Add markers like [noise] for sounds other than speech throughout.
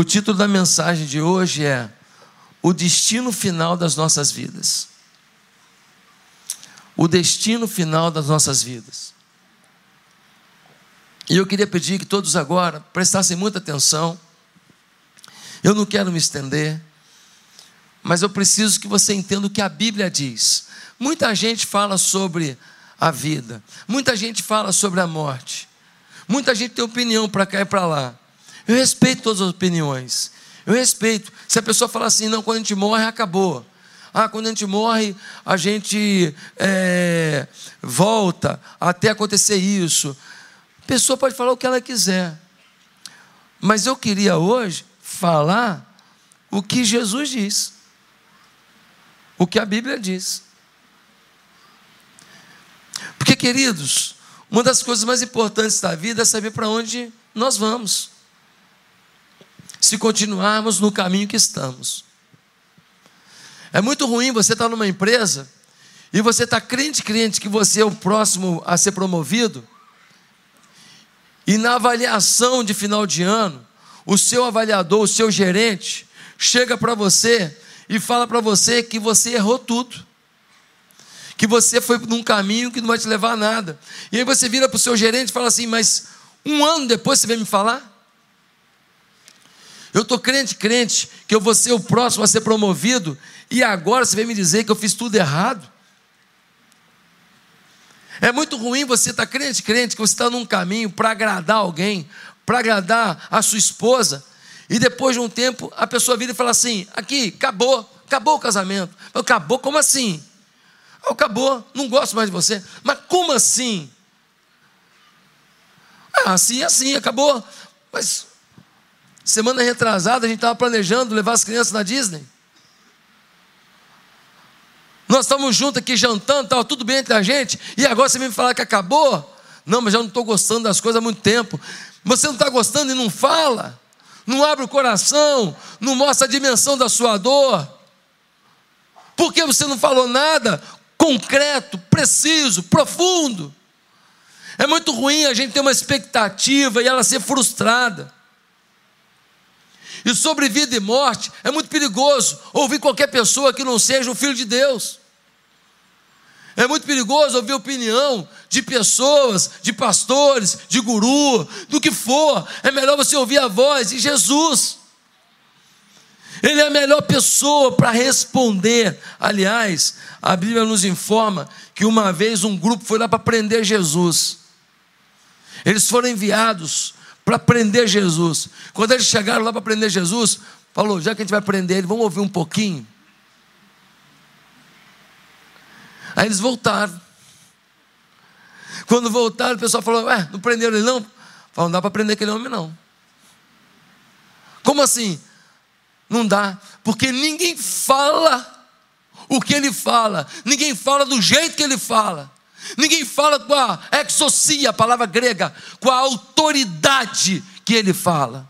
O título da mensagem de hoje é O destino final das nossas vidas. O destino final das nossas vidas. E eu queria pedir que todos agora prestassem muita atenção. Eu não quero me estender, mas eu preciso que você entenda o que a Bíblia diz. Muita gente fala sobre a vida, muita gente fala sobre a morte, muita gente tem opinião para cá e para lá. Eu respeito todas as opiniões. Eu respeito. Se a pessoa falar assim, não, quando a gente morre, acabou. Ah, quando a gente morre, a gente é, volta até acontecer isso. A pessoa pode falar o que ela quiser. Mas eu queria hoje falar o que Jesus diz. O que a Bíblia diz. Porque, queridos, uma das coisas mais importantes da vida é saber para onde nós vamos se continuarmos no caminho que estamos. É muito ruim você estar numa empresa e você está crente, crente que você é o próximo a ser promovido, e na avaliação de final de ano, o seu avaliador, o seu gerente, chega para você e fala para você que você errou tudo. Que você foi num caminho que não vai te levar a nada. E aí você vira para o seu gerente e fala assim: Mas um ano depois você vem me falar? Eu estou crente, crente, que eu vou ser o próximo a ser promovido, e agora você vem me dizer que eu fiz tudo errado. É muito ruim você estar tá crente, crente, que você está num caminho para agradar alguém, para agradar a sua esposa, e depois de um tempo a pessoa vira e fala assim: aqui, acabou, acabou o casamento. Acabou, como assim? Acabou, não gosto mais de você. Mas como assim? Ah, assim, assim, acabou. Mas Semana retrasada a gente estava planejando levar as crianças na Disney. Nós estamos juntos aqui jantando, estava tudo bem entre a gente, e agora você me falar que acabou? Não, mas já não estou gostando das coisas há muito tempo. Você não está gostando e não fala, não abre o coração, não mostra a dimensão da sua dor. Por que você não falou nada concreto, preciso, profundo? É muito ruim a gente ter uma expectativa e ela ser frustrada. E sobre vida e morte é muito perigoso ouvir qualquer pessoa que não seja o filho de Deus. É muito perigoso ouvir opinião de pessoas, de pastores, de guru, do que for. É melhor você ouvir a voz de Jesus. Ele é a melhor pessoa para responder. Aliás, a Bíblia nos informa que uma vez um grupo foi lá para prender Jesus. Eles foram enviados para prender Jesus. Quando eles chegaram lá para prender Jesus, falou: já que a gente vai prender ele, vamos ouvir um pouquinho. Aí eles voltaram. Quando voltaram, o pessoal falou: Ué, não prenderam ele não? Falou: não dá para prender aquele homem não. Como assim? Não dá, porque ninguém fala o que ele fala, ninguém fala do jeito que ele fala. Ninguém fala com a exocia, a palavra grega, com a autoridade que ele fala.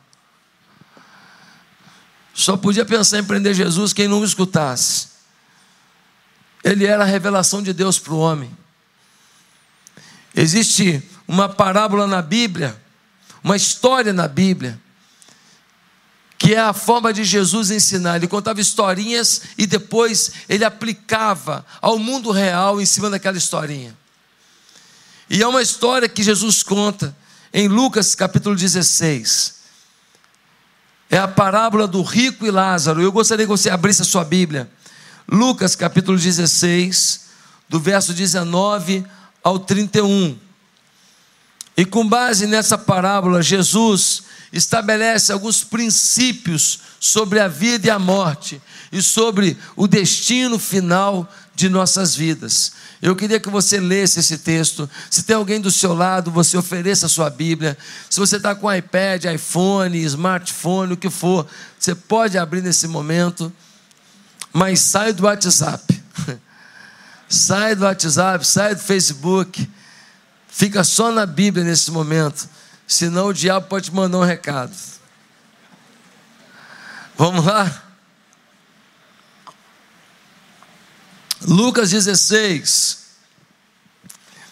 Só podia pensar em prender Jesus quem não o escutasse. Ele era a revelação de Deus para o homem. Existe uma parábola na Bíblia, uma história na Bíblia, que é a forma de Jesus ensinar. Ele contava historinhas e depois ele aplicava ao mundo real em cima daquela historinha. E é uma história que Jesus conta em Lucas capítulo 16. É a parábola do rico e Lázaro. Eu gostaria que você abrisse a sua Bíblia. Lucas capítulo 16, do verso 19 ao 31. E com base nessa parábola, Jesus estabelece alguns princípios sobre a vida e a morte e sobre o destino final de nossas vidas. Eu queria que você lesse esse texto. Se tem alguém do seu lado, você ofereça a sua Bíblia. Se você está com iPad, iPhone, smartphone, o que for, você pode abrir nesse momento. Mas sai do WhatsApp. [laughs] sai do WhatsApp, sai do Facebook. Fica só na Bíblia nesse momento. Senão o diabo pode te mandar um recado. Vamos lá? Lucas 16,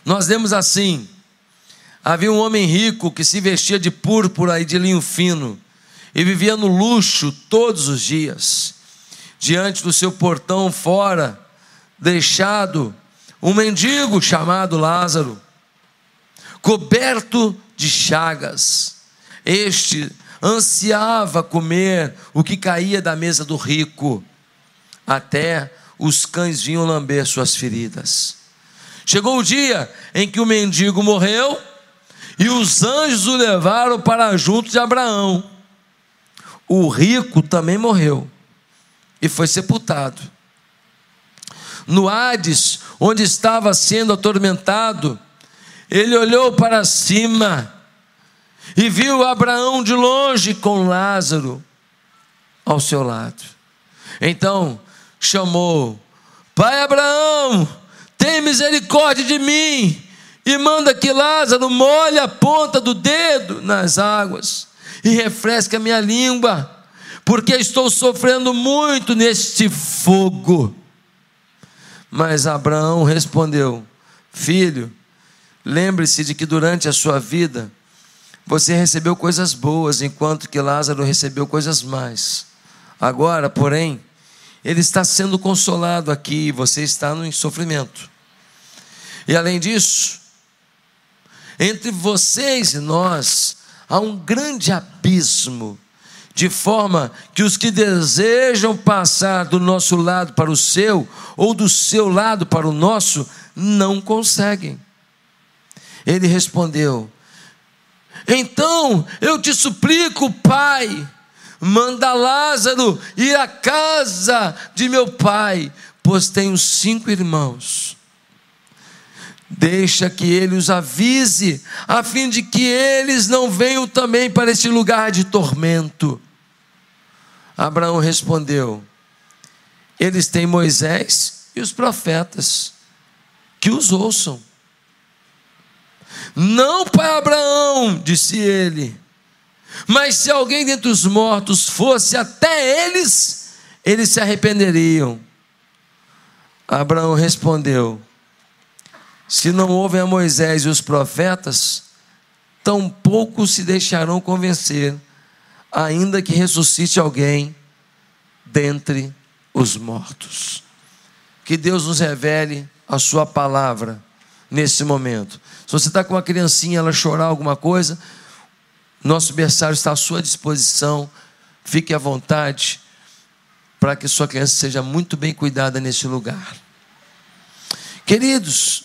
nós lemos assim: havia um homem rico que se vestia de púrpura e de linho fino, e vivia no luxo todos os dias. Diante do seu portão fora, deixado um mendigo chamado Lázaro, coberto de chagas. Este ansiava comer o que caía da mesa do rico, até os cães vinham lamber suas feridas. Chegou o dia em que o mendigo morreu e os anjos o levaram para junto de Abraão. O rico também morreu e foi sepultado. No Hades, onde estava sendo atormentado, ele olhou para cima e viu Abraão de longe com Lázaro ao seu lado. Então chamou: Pai Abraão, tem misericórdia de mim e manda que Lázaro molhe a ponta do dedo nas águas e refresque a minha língua, porque estou sofrendo muito neste fogo. Mas Abraão respondeu: Filho, lembre-se de que durante a sua vida você recebeu coisas boas, enquanto que Lázaro recebeu coisas más. Agora, porém, ele está sendo consolado aqui você está no sofrimento. E além disso, entre vocês e nós há um grande abismo, de forma que os que desejam passar do nosso lado para o seu, ou do seu lado para o nosso, não conseguem. Ele respondeu: Então eu te suplico, Pai, manda Lázaro ir à casa de meu pai, pois tenho cinco irmãos. Deixa que ele os avise, a fim de que eles não venham também para este lugar de tormento. Abraão respondeu: Eles têm Moisés e os profetas, que os ouçam. Não, pai Abraão, disse ele, mas se alguém dentre os mortos fosse até eles, eles se arrependeriam. Abraão respondeu: Se não ouvem a Moisés e os profetas, tampouco se deixarão convencer, ainda que ressuscite alguém dentre os mortos. Que Deus nos revele a Sua palavra nesse momento. Se você está com uma criancinha, ela chorar alguma coisa, nosso berçário está à sua disposição. Fique à vontade para que sua criança seja muito bem cuidada nesse lugar. Queridos,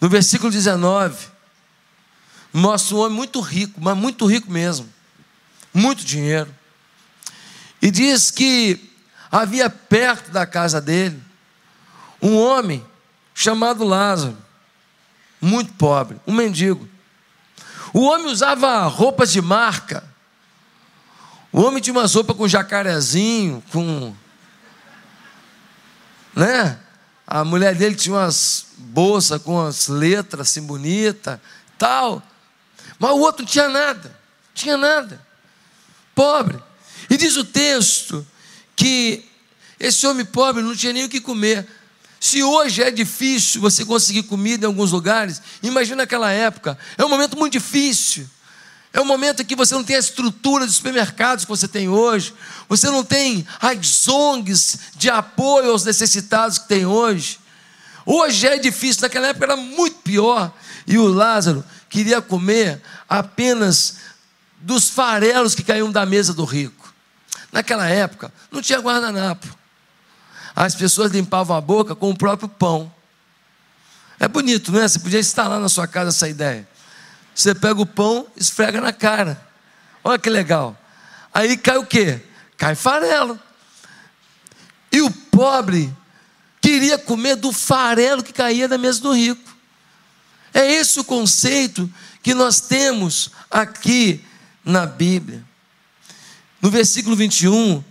no versículo 19, mostra um homem muito rico, mas muito rico mesmo, muito dinheiro. E diz que havia perto da casa dele um homem chamado Lázaro muito pobre, um mendigo. O homem usava roupas de marca. O homem tinha umas roupas com jacarezinho, com. Né? A mulher dele tinha umas bolsas com as letras assim bonitas, tal. Mas o outro tinha nada. Tinha nada. Pobre. E diz o texto que esse homem pobre não tinha nem o que comer. Se hoje é difícil você conseguir comida em alguns lugares, imagina aquela época. É um momento muito difícil. É um momento em que você não tem a estrutura de supermercados que você tem hoje. Você não tem as ONGs de apoio aos necessitados que tem hoje. Hoje é difícil, naquela época era muito pior. E o Lázaro queria comer apenas dos farelos que caíam da mesa do rico. Naquela época não tinha guardanapo as pessoas limpavam a boca com o próprio pão. É bonito, não é? Você podia instalar na sua casa essa ideia. Você pega o pão, esfrega na cara. Olha que legal. Aí cai o quê? Cai farelo. E o pobre queria comer do farelo que caía da mesa do rico. É esse o conceito que nós temos aqui na Bíblia. No versículo 21,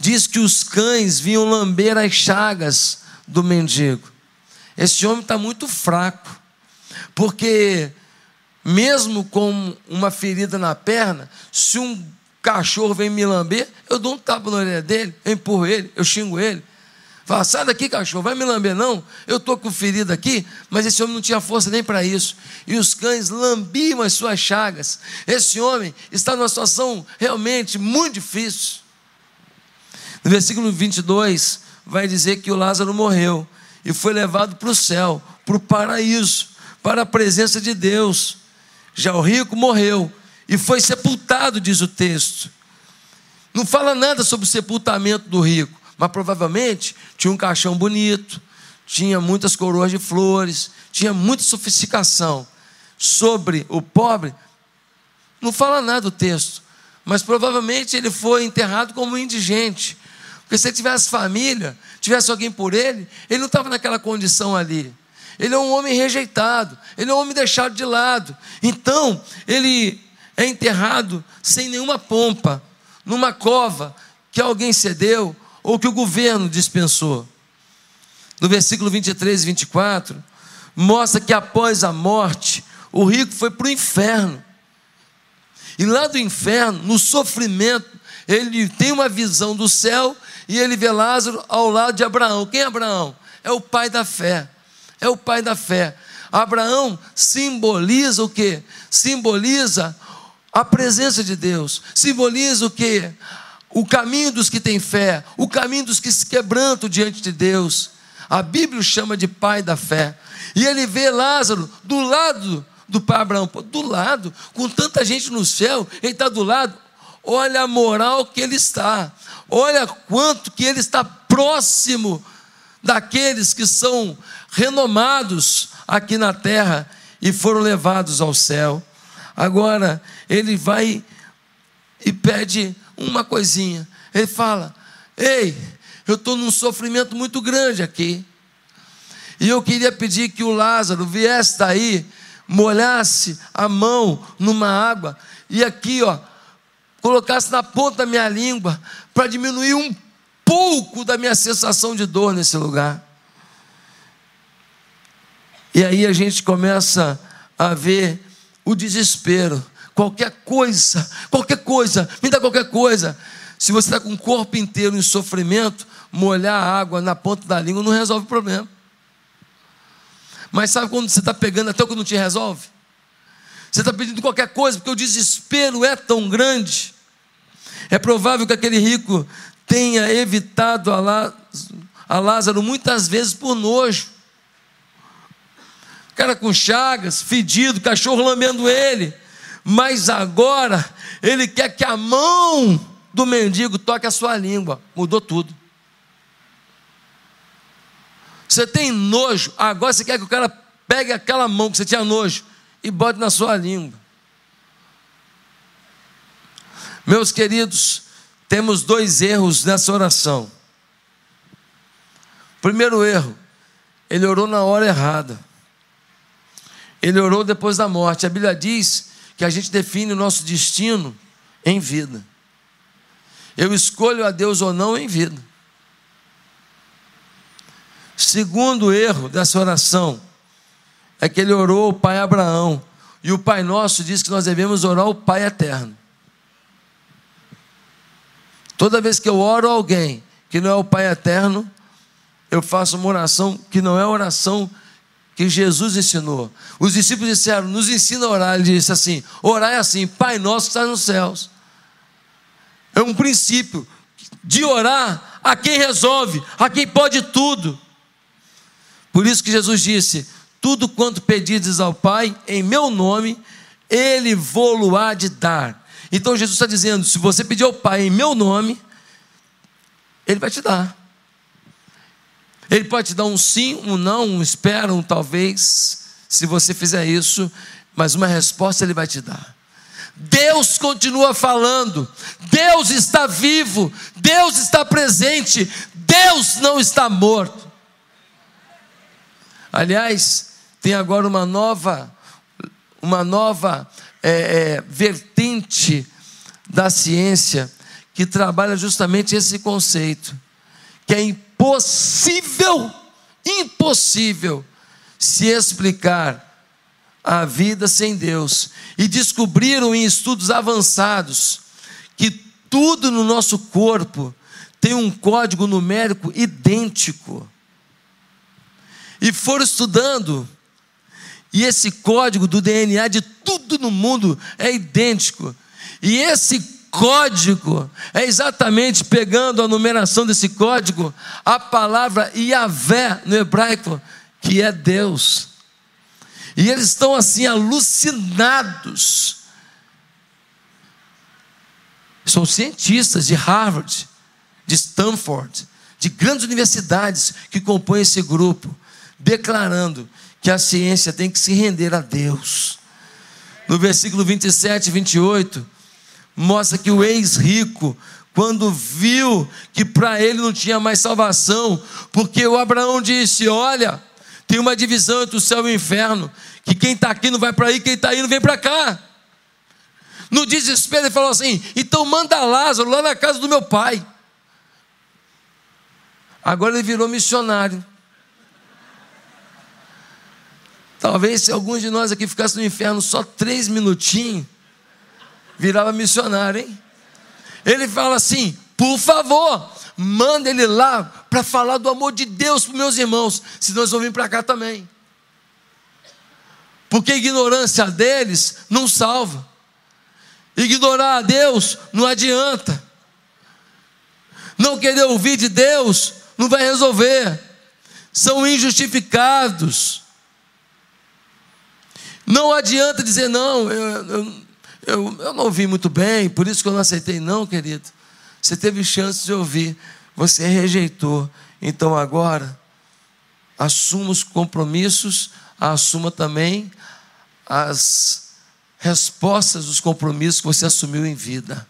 diz que os cães vinham lamber as chagas do mendigo. Esse homem está muito fraco, porque mesmo com uma ferida na perna, se um cachorro vem me lamber, eu dou um tapa na orelha dele, eu empurro ele, eu xingo ele. Fala, sai daqui, cachorro, vai me lamber, não. Eu estou com ferida aqui, mas esse homem não tinha força nem para isso. E os cães lambiam as suas chagas. Esse homem está numa situação realmente muito difícil. No versículo 22, vai dizer que o Lázaro morreu e foi levado para o céu, para o paraíso, para a presença de Deus. Já o rico morreu e foi sepultado, diz o texto. Não fala nada sobre o sepultamento do rico mas provavelmente tinha um caixão bonito, tinha muitas coroas de flores, tinha muita sofisticação. Sobre o pobre, não fala nada o texto, mas provavelmente ele foi enterrado como indigente. Porque se ele tivesse família, tivesse alguém por ele, ele não estava naquela condição ali. Ele é um homem rejeitado, ele é um homem deixado de lado. Então, ele é enterrado sem nenhuma pompa, numa cova que alguém cedeu, ou que o governo dispensou. No versículo 23 e 24, mostra que após a morte, o rico foi para o inferno. E lá do inferno, no sofrimento, ele tem uma visão do céu e ele vê Lázaro ao lado de Abraão. Quem é Abraão? É o pai da fé. É o pai da fé. Abraão simboliza o que? Simboliza a presença de Deus. Simboliza o que? o caminho dos que têm fé, o caminho dos que se quebrantam diante de Deus. A Bíblia o chama de pai da fé. E ele vê Lázaro do lado do pai Abraão, do lado, com tanta gente no céu, ele está do lado. Olha a moral que ele está, olha quanto que ele está próximo daqueles que são renomados aqui na terra e foram levados ao céu. Agora, ele vai e pede uma coisinha. Ele fala: Ei, eu estou num sofrimento muito grande aqui. E eu queria pedir que o Lázaro viesse daí, molhasse a mão numa água e aqui, ó, colocasse na ponta da minha língua para diminuir um pouco da minha sensação de dor nesse lugar. E aí a gente começa a ver o desespero qualquer coisa, qualquer coisa, me dá qualquer coisa. Se você está com o corpo inteiro em sofrimento, molhar a água na ponta da língua não resolve o problema. Mas sabe quando você está pegando até o que não te resolve? Você está pedindo qualquer coisa, porque o desespero é tão grande. É provável que aquele rico tenha evitado a Lázaro muitas vezes por nojo. Cara com chagas, fedido, cachorro lambendo ele mas agora ele quer que a mão do mendigo toque a sua língua. Mudou tudo. Você tem nojo, agora você quer que o cara pegue aquela mão que você tinha nojo e bote na sua língua. Meus queridos, temos dois erros nessa oração. Primeiro erro, ele orou na hora errada. Ele orou depois da morte. A Bíblia diz que a gente define o nosso destino em vida. Eu escolho a Deus ou não em vida. Segundo erro dessa oração é que ele orou o Pai Abraão. E o Pai Nosso diz que nós devemos orar o Pai Eterno. Toda vez que eu oro a alguém que não é o Pai Eterno, eu faço uma oração que não é oração que Jesus ensinou. Os discípulos disseram: Nos ensina a orar. Ele disse assim: Orar é assim, Pai nosso que está nos céus. É um princípio de orar a quem resolve, a quem pode tudo. Por isso que Jesus disse: Tudo quanto pedides ao Pai, em meu nome, Ele vou há de dar. Então Jesus está dizendo: se você pedir ao Pai em meu nome, Ele vai te dar. Ele pode te dar um sim, um não, um espera, um talvez, se você fizer isso, mas uma resposta ele vai te dar. Deus continua falando, Deus está vivo, Deus está presente, Deus não está morto. Aliás, tem agora uma nova, uma nova é, é, vertente da ciência que trabalha justamente esse conceito, que é impossível, impossível se explicar a vida sem Deus. E descobriram em estudos avançados que tudo no nosso corpo tem um código numérico idêntico. E foram estudando, e esse código do DNA de tudo no mundo é idêntico. E esse código é exatamente pegando a numeração desse código, a palavra Yahvé no hebraico, que é Deus. E eles estão assim alucinados. São cientistas de Harvard, de Stanford, de grandes universidades que compõem esse grupo, declarando que a ciência tem que se render a Deus. No versículo 27 e 28, mostra que o ex-rico, quando viu que para ele não tinha mais salvação, porque o Abraão disse: Olha, tem uma divisão entre o céu e o inferno, que quem está aqui não vai para aí, quem está aí não vem para cá. No desespero, ele falou assim: Então manda Lázaro lá na casa do meu pai. Agora ele virou missionário. Talvez se alguns de nós aqui ficasse no inferno só três minutinhos, virava missionário, hein? Ele fala assim: por favor, manda ele lá para falar do amor de Deus para meus irmãos, se nós vamos vir para cá também. Porque a ignorância deles não salva. Ignorar a Deus não adianta. Não querer ouvir de Deus não vai resolver. São injustificados. Não adianta dizer, não, eu, eu, eu, eu não ouvi muito bem, por isso que eu não aceitei, não, querido. Você teve chance de ouvir, você rejeitou. Então agora, assuma os compromissos, assuma também as respostas dos compromissos que você assumiu em vida.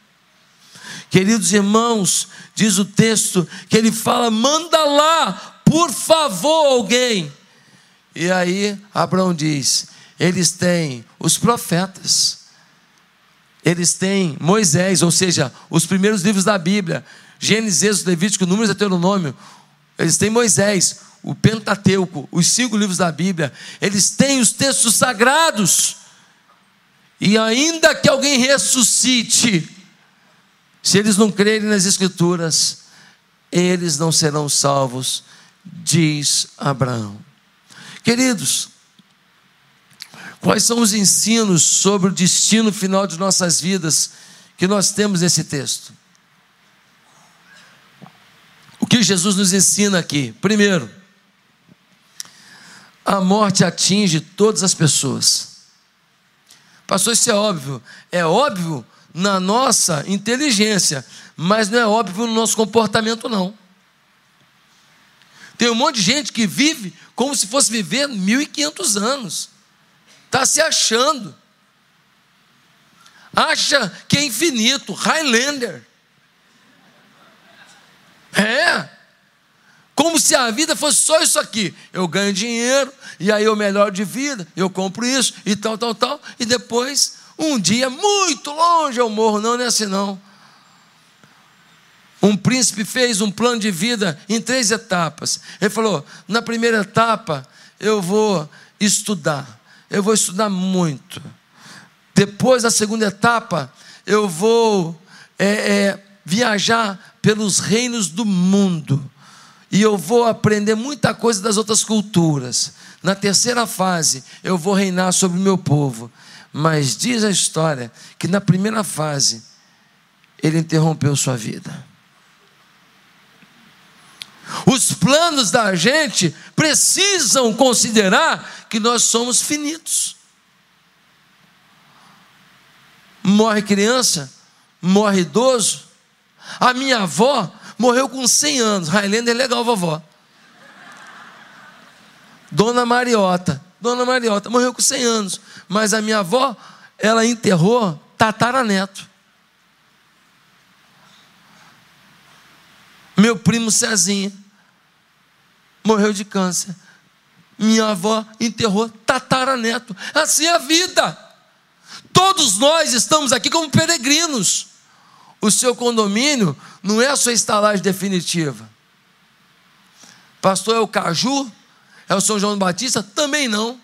Queridos irmãos, diz o texto que ele fala: manda lá, por favor, alguém. E aí Abraão diz: eles têm os profetas, eles têm Moisés, ou seja, os primeiros livros da Bíblia, Gênesis, Levítico, Números e Deuteronômio, eles têm Moisés, o Pentateuco, os cinco livros da Bíblia, eles têm os textos sagrados, e ainda que alguém ressuscite, se eles não crerem nas Escrituras, eles não serão salvos, diz Abraão. Queridos, Quais são os ensinos sobre o destino final de nossas vidas que nós temos nesse texto? O que Jesus nos ensina aqui? Primeiro, a morte atinge todas as pessoas. Pastor, isso é óbvio. É óbvio na nossa inteligência, mas não é óbvio no nosso comportamento, não. Tem um monte de gente que vive como se fosse viver 1.500 anos. Está se achando. Acha que é infinito. Highlander. É. Como se a vida fosse só isso aqui. Eu ganho dinheiro, e aí eu melhoro de vida, eu compro isso, e tal, tal, tal. E depois, um dia muito longe eu morro. Não, não é assim não. Um príncipe fez um plano de vida em três etapas. Ele falou: na primeira etapa, eu vou estudar eu vou estudar muito. Depois da segunda etapa, eu vou é, é, viajar pelos reinos do mundo. E eu vou aprender muita coisa das outras culturas. Na terceira fase, eu vou reinar sobre o meu povo. Mas diz a história que na primeira fase, ele interrompeu sua vida. Os planos da gente precisam considerar que nós somos finitos. Morre criança, morre idoso. A minha avó morreu com 100 anos. Highlander é legal, vovó. Dona Mariota. Dona Mariota morreu com 100 anos. Mas a minha avó, ela enterrou tataraneto. Meu primo Cezinha morreu de câncer. Minha avó enterrou tataraneto. Assim é a vida. Todos nós estamos aqui como peregrinos. O seu condomínio não é a sua estalagem definitiva. Pastor é o Caju? É o São João Batista? Também não.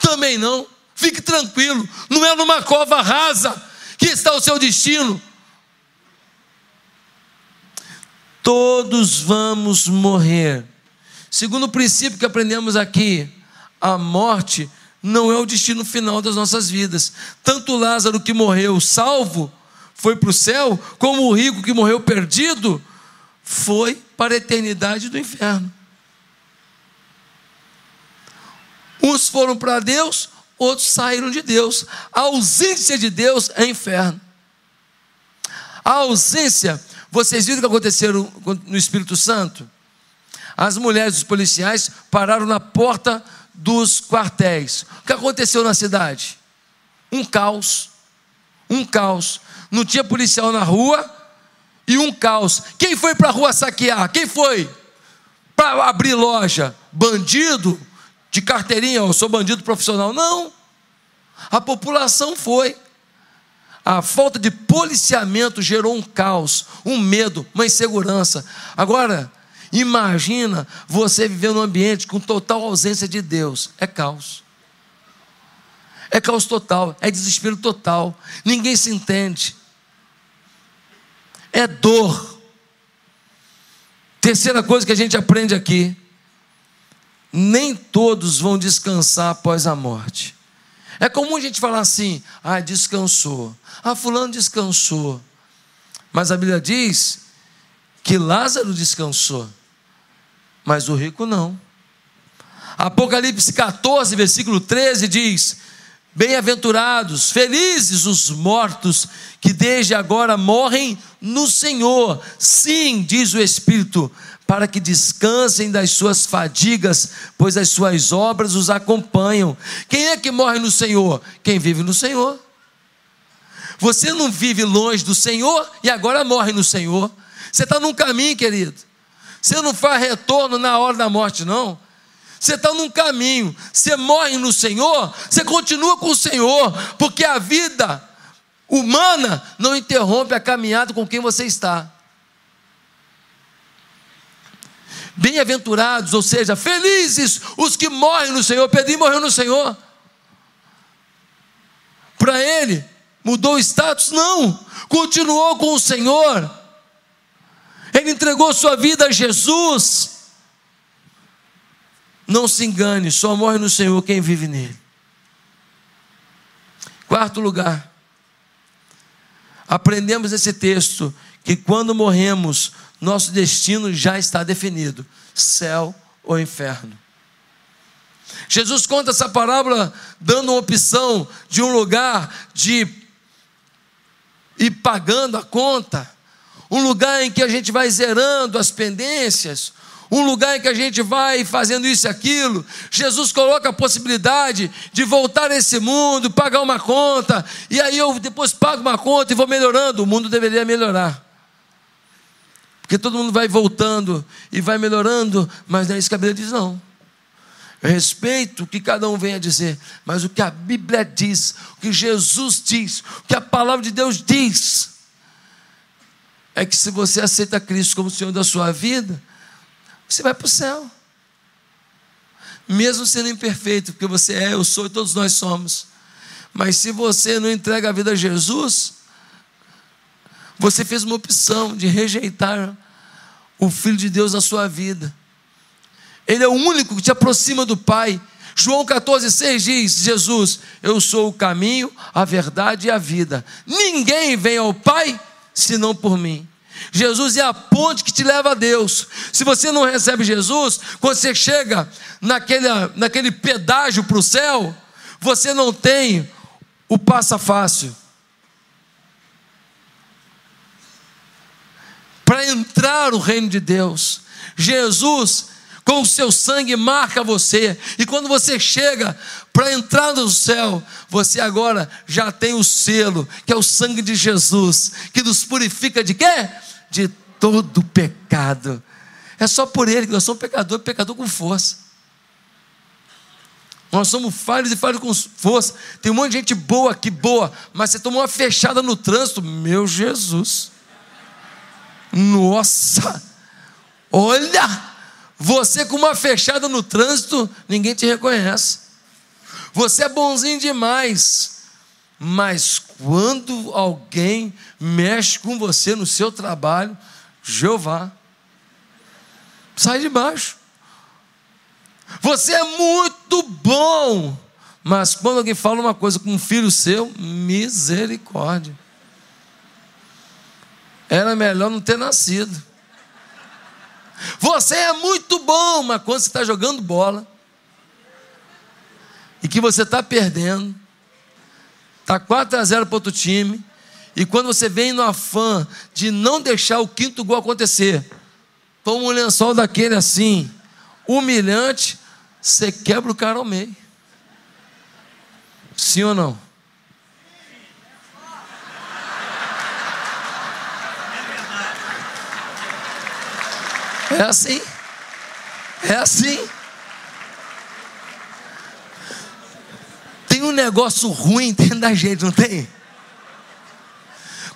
Também não. Fique tranquilo. Não é numa cova rasa que está o seu destino. Todos vamos morrer. Segundo o princípio que aprendemos aqui, a morte não é o destino final das nossas vidas. Tanto Lázaro que morreu salvo foi para o céu, como o rico que morreu perdido foi para a eternidade do inferno. Uns foram para Deus, outros saíram de Deus. A ausência de Deus é inferno. A ausência, vocês viram o que aconteceu no Espírito Santo? As mulheres dos policiais pararam na porta dos quartéis. O que aconteceu na cidade? Um caos. Um caos. Não tinha policial na rua e um caos. Quem foi para a rua saquear? Quem foi? Para abrir loja? Bandido? De carteirinha, eu sou bandido profissional. Não. A população foi. A falta de policiamento gerou um caos, um medo, uma insegurança. Agora, Imagina você viver num ambiente com total ausência de Deus. É caos. É caos total, é desespero total. Ninguém se entende. É dor. Terceira coisa que a gente aprende aqui: nem todos vão descansar após a morte. É comum a gente falar assim: ah, descansou. Ah, Fulano descansou. Mas a Bíblia diz que Lázaro descansou mas o rico não. Apocalipse 14, versículo 13 diz: Bem-aventurados, felizes os mortos que desde agora morrem no Senhor. Sim, diz o Espírito, para que descansem das suas fadigas, pois as suas obras os acompanham. Quem é que morre no Senhor? Quem vive no Senhor. Você não vive longe do Senhor e agora morre no Senhor. Você está num caminho, querido. Você não faz retorno na hora da morte, não. Você está num caminho, você morre no Senhor, você continua com o Senhor, porque a vida humana não interrompe a caminhada com quem você está. Bem-aventurados, ou seja, felizes os que morrem no Senhor. Pedro morreu no Senhor. Para ele, mudou o status? Não, continuou com o Senhor. Ele entregou sua vida a Jesus. Não se engane, só morre no Senhor quem vive nele. Quarto lugar, aprendemos nesse texto que quando morremos, nosso destino já está definido: céu ou inferno. Jesus conta essa parábola dando uma opção de um lugar de ir pagando a conta um lugar em que a gente vai zerando as pendências, um lugar em que a gente vai fazendo isso e aquilo. Jesus coloca a possibilidade de voltar a esse mundo, pagar uma conta, e aí eu depois pago uma conta e vou melhorando. O mundo deveria melhorar. Porque todo mundo vai voltando e vai melhorando, mas não é isso que a Bíblia diz, não. Eu respeito o que cada um vem a dizer, mas o que a Bíblia diz, o que Jesus diz, o que a palavra de Deus diz, é que se você aceita Cristo como Senhor da sua vida, você vai para o céu. Mesmo sendo imperfeito, porque você é, eu sou e todos nós somos. Mas se você não entrega a vida a Jesus, você fez uma opção de rejeitar o Filho de Deus na sua vida. Ele é o único que te aproxima do Pai. João 14,6 diz: Jesus, eu sou o caminho, a verdade e a vida. Ninguém vem ao Pai senão por mim. Jesus é a ponte que te leva a Deus. Se você não recebe Jesus, quando você chega naquele, naquele pedágio para o céu, você não tem o passa fácil. Para entrar no reino de Deus, Jesus, com o seu sangue, marca você. E quando você chega para entrar no céu, você agora já tem o selo, que é o sangue de Jesus, que nos purifica de quê? De todo pecado. É só por ele que nós somos pecador, pecador com força. Nós somos falhos e falhos com força. Tem um monte de gente boa aqui, boa, mas você tomou uma fechada no trânsito, meu Jesus. Nossa! Olha! Você com uma fechada no trânsito, ninguém te reconhece. Você é bonzinho demais. Mas quando alguém mexe com você no seu trabalho, Jeová. Sai de baixo. Você é muito bom. Mas quando alguém fala uma coisa com um filho seu, misericórdia. Era melhor não ter nascido. Você é muito bom, mas quando você está jogando bola e que você está perdendo, está 4 a 0 para outro time, e quando você vem no afã de não deixar o quinto gol acontecer, toma um lençol daquele assim, humilhante, você quebra o cara ao meio. Sim ou não? É assim. É assim. Tem um negócio ruim dentro da gente, não tem?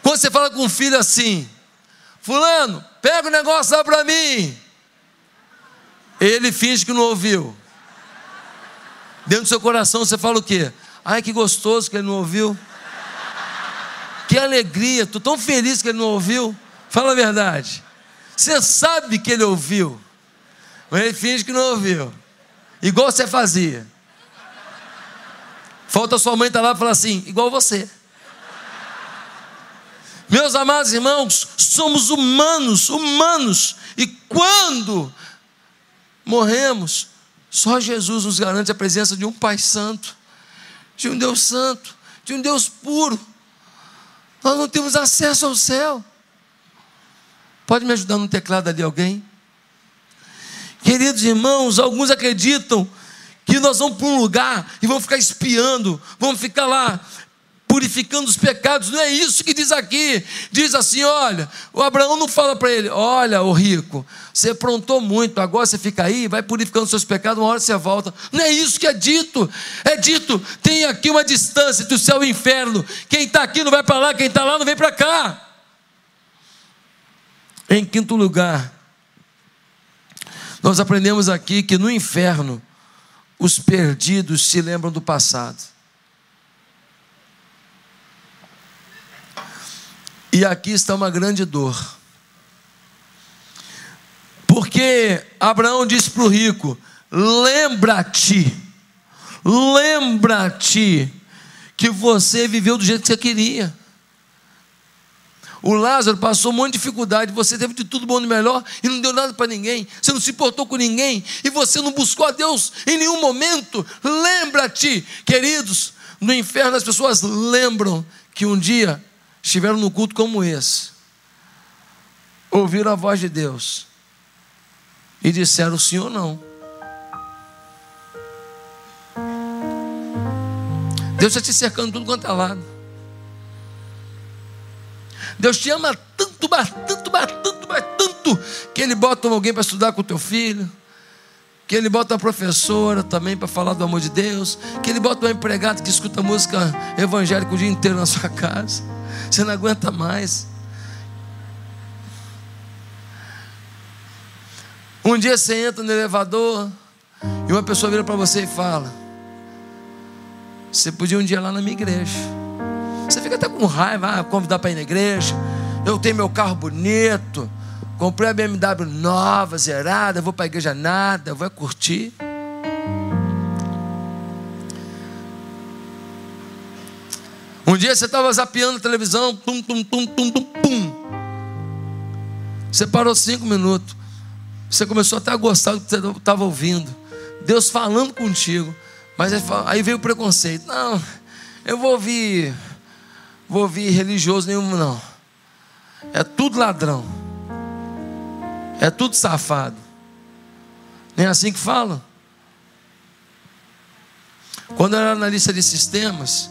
Quando você fala com um filho assim, Fulano, pega o negócio lá para mim. Ele finge que não ouviu. Dentro do seu coração você fala o quê? Ai, que gostoso que ele não ouviu. Que alegria, estou tão feliz que ele não ouviu. Fala a verdade. Você sabe que ele ouviu, mas ele finge que não ouviu. Igual você fazia. Falta sua mãe estar tá lá e falar assim, igual você. Meus amados irmãos, somos humanos, humanos. E quando morremos, só Jesus nos garante a presença de um Pai Santo, de um Deus Santo, de um Deus puro. Nós não temos acesso ao céu. Pode me ajudar no teclado ali alguém? Queridos irmãos, alguns acreditam que nós vamos para um lugar e vamos ficar espiando, vamos ficar lá purificando os pecados. Não é isso que diz aqui. Diz assim: olha, o Abraão não fala para ele: olha, o rico, você aprontou muito, agora você fica aí, vai purificando seus pecados, uma hora você volta. Não é isso que é dito. É dito: tem aqui uma distância entre o céu e o inferno. Quem está aqui não vai para lá, quem está lá não vem para cá. Em quinto lugar, nós aprendemos aqui que no inferno os perdidos se lembram do passado. E aqui está uma grande dor. Porque Abraão disse para o rico: lembra-te, lembra-te que você viveu do jeito que você queria. O Lázaro passou um monte de dificuldade, você teve de tudo bom e melhor e não deu nada para ninguém, você não se importou com ninguém e você não buscou a Deus em nenhum momento. Lembra-te, queridos, no inferno as pessoas lembram que um dia estiveram no culto como esse, ouviram a voz de Deus e disseram sim ou não. Deus está te cercando tudo quanto é lado. Deus te ama tanto, mas tanto, mas tanto, mas tanto, que Ele bota alguém para estudar com o teu filho, que Ele bota uma professora também para falar do amor de Deus, que Ele bota um empregado que escuta música evangélica o dia inteiro na sua casa. Você não aguenta mais. Um dia você entra no elevador e uma pessoa vira para você e fala: Você podia um dia ir lá na minha igreja. Você fica até com raiva, ah, convidar para ir na igreja. Eu tenho meu carro bonito, comprei a BMW nova, zerada, vou para a igreja nada, vou curtir. Um dia você estava zapeando a televisão, tum, tum, tum, tum, tum, pum. Você parou cinco minutos. Você começou até a gostar do que você estava ouvindo. Deus falando contigo. Mas aí veio o preconceito. Não, eu vou ouvir, vou ouvir religioso nenhum, não. É tudo ladrão. É tudo safado. Nem é assim que falam. Quando eu era analista de sistemas,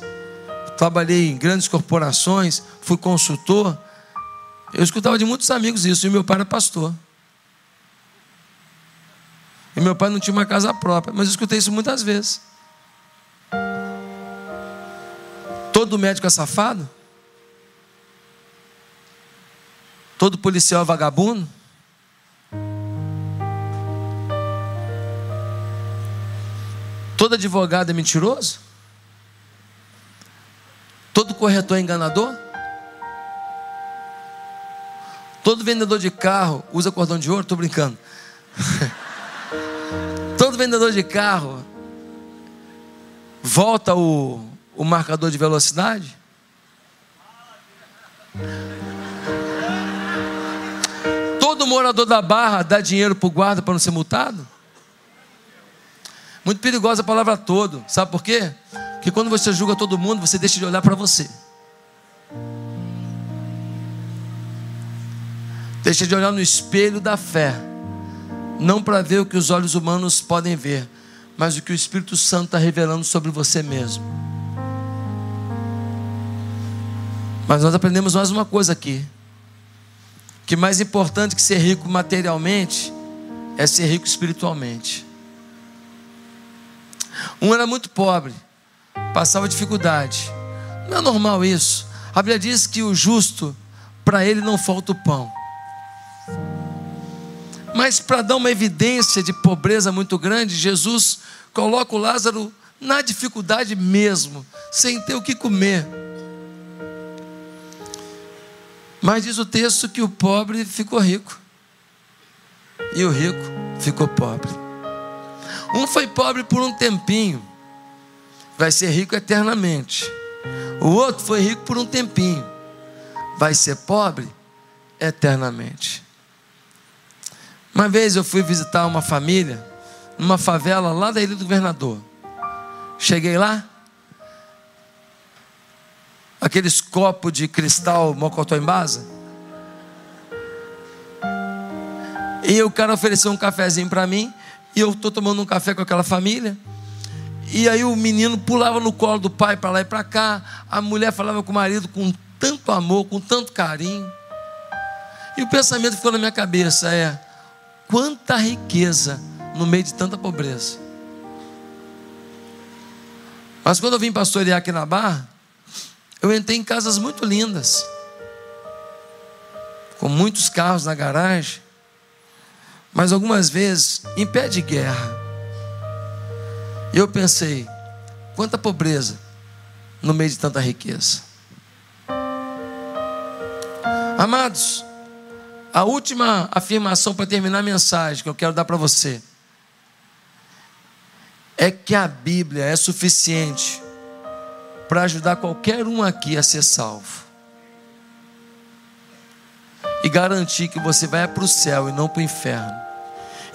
trabalhei em grandes corporações, fui consultor. Eu escutava de muitos amigos isso, e meu pai era pastor. E meu pai não tinha uma casa própria, mas eu escutei isso muitas vezes. Todo médico é safado? Todo policial é vagabundo? Todo advogado é mentiroso? Todo corretor é enganador? Todo vendedor de carro usa cordão de ouro? Estou brincando. [laughs] Todo vendedor de carro volta o, o marcador de velocidade. Todo morador da barra dá dinheiro para o guarda para não ser multado? Muito perigosa a palavra todo. Sabe por quê? Porque quando você julga todo mundo, você deixa de olhar para você. Deixa de olhar no espelho da fé. Não para ver o que os olhos humanos podem ver, mas o que o Espírito Santo está revelando sobre você mesmo. Mas nós aprendemos mais uma coisa aqui: que mais importante que ser rico materialmente é ser rico espiritualmente. Um era muito pobre, passava dificuldade. Não é normal isso. A Bíblia diz que o justo, para ele não falta o pão. Mas para dar uma evidência de pobreza muito grande, Jesus coloca o Lázaro na dificuldade mesmo, sem ter o que comer. Mas diz o texto que o pobre ficou rico e o rico ficou pobre. Um foi pobre por um tempinho, vai ser rico eternamente. O outro foi rico por um tempinho, vai ser pobre eternamente. Uma vez eu fui visitar uma família numa favela lá da Ilha do Governador. Cheguei lá, aqueles copos de cristal mocotó em base. E o cara ofereceu um cafezinho para mim, e eu estou tomando um café com aquela família. E aí o menino pulava no colo do pai para lá e para cá. A mulher falava com o marido com tanto amor, com tanto carinho. E o pensamento ficou na minha cabeça é: quanta riqueza no meio de tanta pobreza. Mas quando eu vim pastorear aqui na Barra, eu entrei em casas muito lindas, com muitos carros na garagem, mas algumas vezes em pé de guerra. E eu pensei, quanta pobreza no meio de tanta riqueza. Amados, a última afirmação para terminar a mensagem que eu quero dar para você é que a Bíblia é suficiente para ajudar qualquer um aqui a ser salvo e garantir que você vai para o céu e não para o inferno,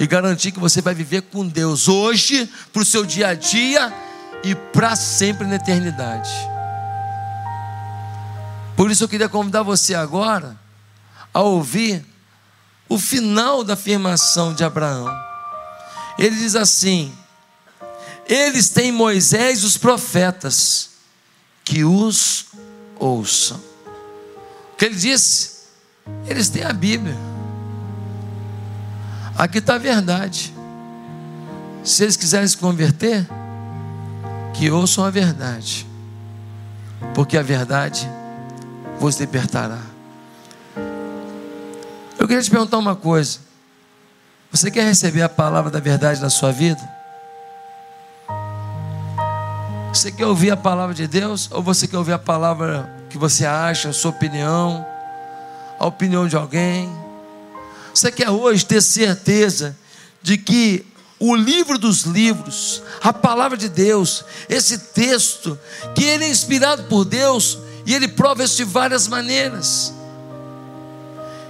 e garantir que você vai viver com Deus hoje, para o seu dia a dia e para sempre na eternidade. Por isso eu queria convidar você agora a ouvir o final da afirmação de Abraão. Ele diz assim: Eles têm Moisés e os profetas, que os ouçam. O que ele disse? Eles têm a Bíblia. Aqui está a verdade. Se eles quiserem se converter, que ouçam a verdade, porque a verdade vos libertará. Eu queria te perguntar uma coisa. Você quer receber a palavra da verdade na sua vida? Você quer ouvir a palavra de Deus? Ou você quer ouvir a palavra que você acha, a sua opinião, a opinião de alguém? Você quer hoje ter certeza de que o livro dos livros, a palavra de Deus, esse texto, que ele é inspirado por Deus e ele prova isso de várias maneiras.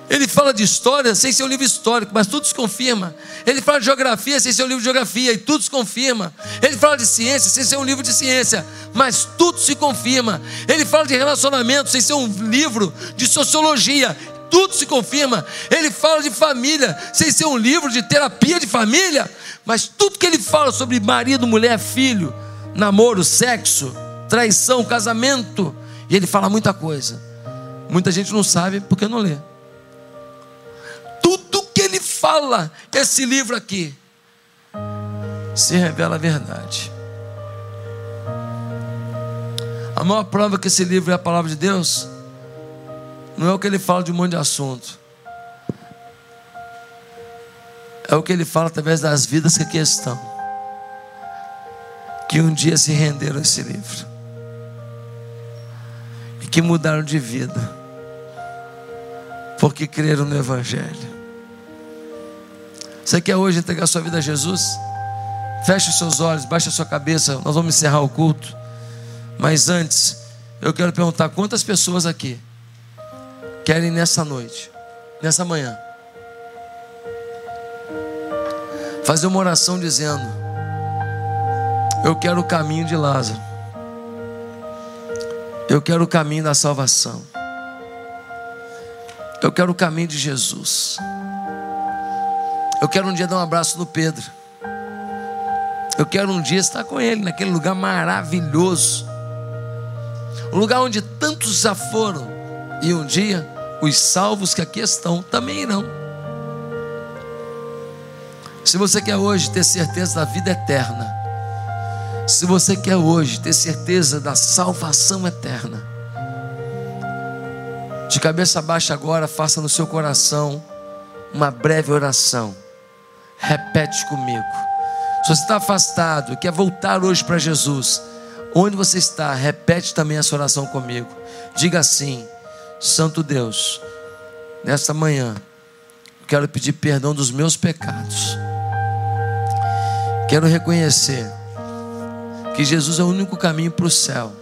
Ele fala de história sem ser um livro histórico, mas tudo se confirma. Ele fala de geografia sem ser um livro de geografia, e tudo se confirma. Ele fala de ciência sem ser um livro de ciência, mas tudo se confirma. Ele fala de relacionamento sem ser um livro de sociologia, tudo se confirma. Ele fala de família sem ser um livro de terapia de família, mas tudo que ele fala sobre marido, mulher, filho, namoro, sexo, traição, casamento, e ele fala muita coisa. Muita gente não sabe porque não lê fala, esse livro aqui, se revela a verdade. A maior prova que esse livro é a palavra de Deus não é o que ele fala de um monte de assunto. É o que ele fala através das vidas que aqui estão. Que um dia se renderam a esse livro. E que mudaram de vida. Porque creram no Evangelho. Você quer hoje entregar sua vida a Jesus? Feche os seus olhos, baixe a sua cabeça, nós vamos encerrar o culto. Mas antes, eu quero perguntar quantas pessoas aqui querem nessa noite, nessa manhã, fazer uma oração dizendo: Eu quero o caminho de Lázaro, eu quero o caminho da salvação, eu quero o caminho de Jesus. Eu quero um dia dar um abraço no Pedro. Eu quero um dia estar com ele naquele lugar maravilhoso. Um lugar onde tantos já foram. E um dia os salvos que aqui estão também irão. Se você quer hoje ter certeza da vida eterna, se você quer hoje ter certeza da salvação eterna, de cabeça baixa agora, faça no seu coração uma breve oração. Repete comigo. Se você está afastado e quer voltar hoje para Jesus, onde você está, repete também essa oração comigo. Diga assim: Santo Deus, nesta manhã, quero pedir perdão dos meus pecados. Quero reconhecer que Jesus é o único caminho para o céu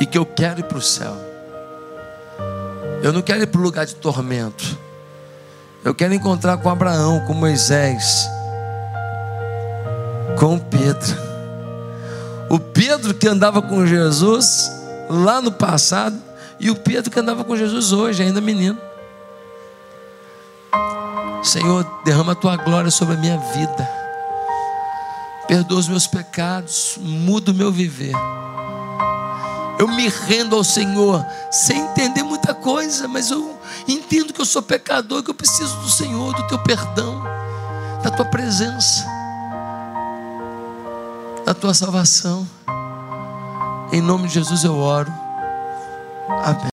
e que eu quero ir para o céu. Eu não quero ir para o lugar de tormento. Eu quero encontrar com Abraão, com Moisés, com Pedro. O Pedro que andava com Jesus lá no passado e o Pedro que andava com Jesus hoje, ainda menino. Senhor, derrama a tua glória sobre a minha vida. Perdoa os meus pecados, muda o meu viver. Eu me rendo ao Senhor sem entender muita coisa, mas eu entendo que eu sou pecador, que eu preciso do Senhor, do teu perdão, da tua presença, da tua salvação. Em nome de Jesus eu oro. Amém.